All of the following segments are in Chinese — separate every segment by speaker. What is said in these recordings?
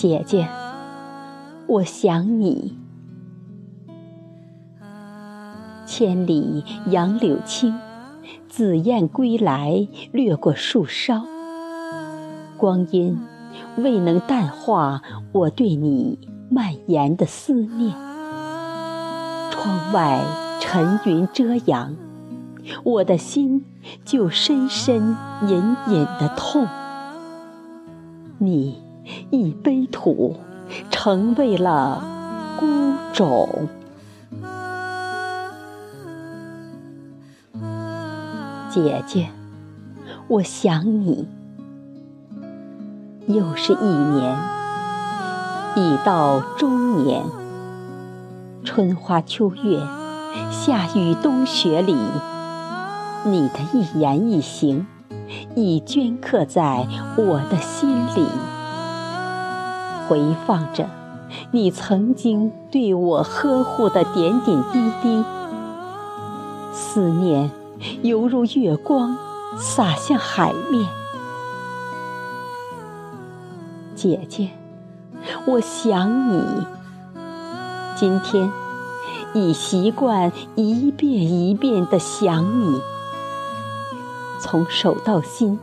Speaker 1: 姐姐，我想你。千里杨柳青，紫燕归来掠过树梢。光阴未能淡化我对你蔓延的思念。窗外沉云遮阳，我的心就深深隐隐的痛。你。一杯土，成为了孤冢。姐姐，我想你。又是一年，已到中年。春花秋月，夏雨冬雪里，你的一言一行，已镌刻在我的心里。回放着你曾经对我呵护的点点滴滴，思念犹如月光洒向海面。姐姐，我想你。今天已习惯一遍一遍的想你，从手到心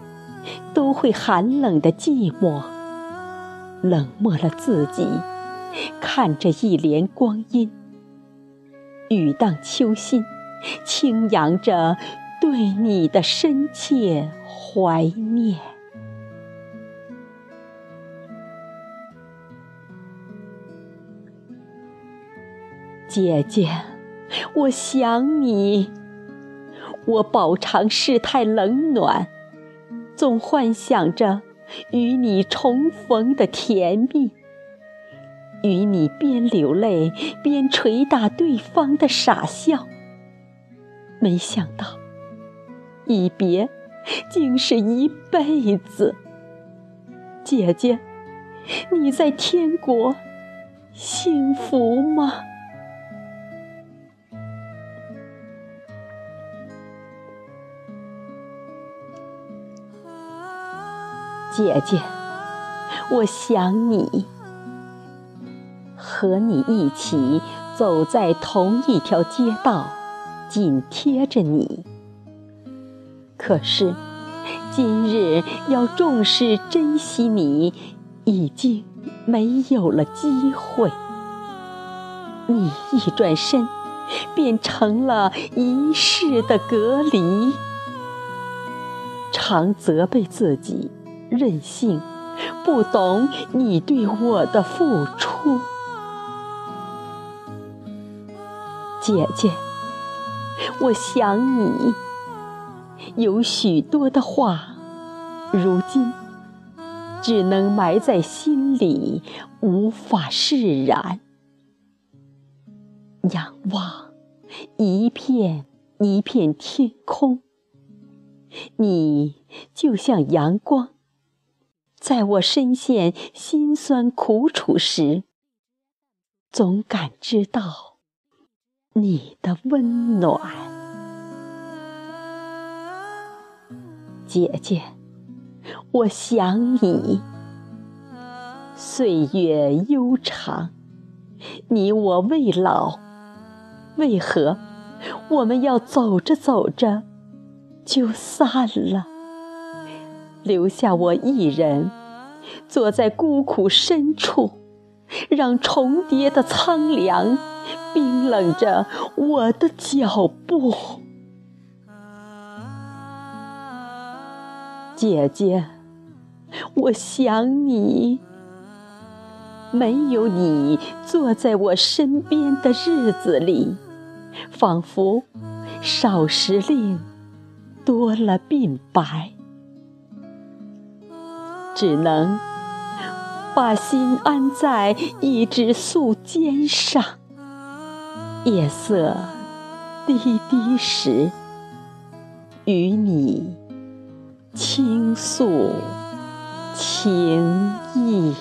Speaker 1: 都会寒冷的寂寞。冷漠了自己，看着一帘光阴，雨荡秋心，轻扬着对你的深切怀念。姐姐，我想你，我饱尝世态冷暖，总幻想着。与你重逢的甜蜜，与你边流泪边捶打对方的傻笑，没想到一别竟是一辈子。姐姐，你在天国幸福吗？姐姐，我想你，和你一起走在同一条街道，紧贴着你。可是，今日要重视珍惜你，已经没有了机会。你一转身，变成了一世的隔离，常责备自己。任性，不懂你对我的付出，姐姐，我想你。有许多的话，如今只能埋在心里，无法释然。仰望一片一片天空，你就像阳光。在我深陷辛酸苦楚时，总感知到你的温暖。姐姐，我想你。岁月悠长，你我未老，为何我们要走着走着就散了？留下我一人，坐在孤苦深处，让重叠的苍凉冰冷着我的脚步。姐姐，我想你。没有你坐在我身边的日子里，仿佛少时令多了鬓白。只能把心安在一枝素笺上，夜色低低时，与你倾诉情意。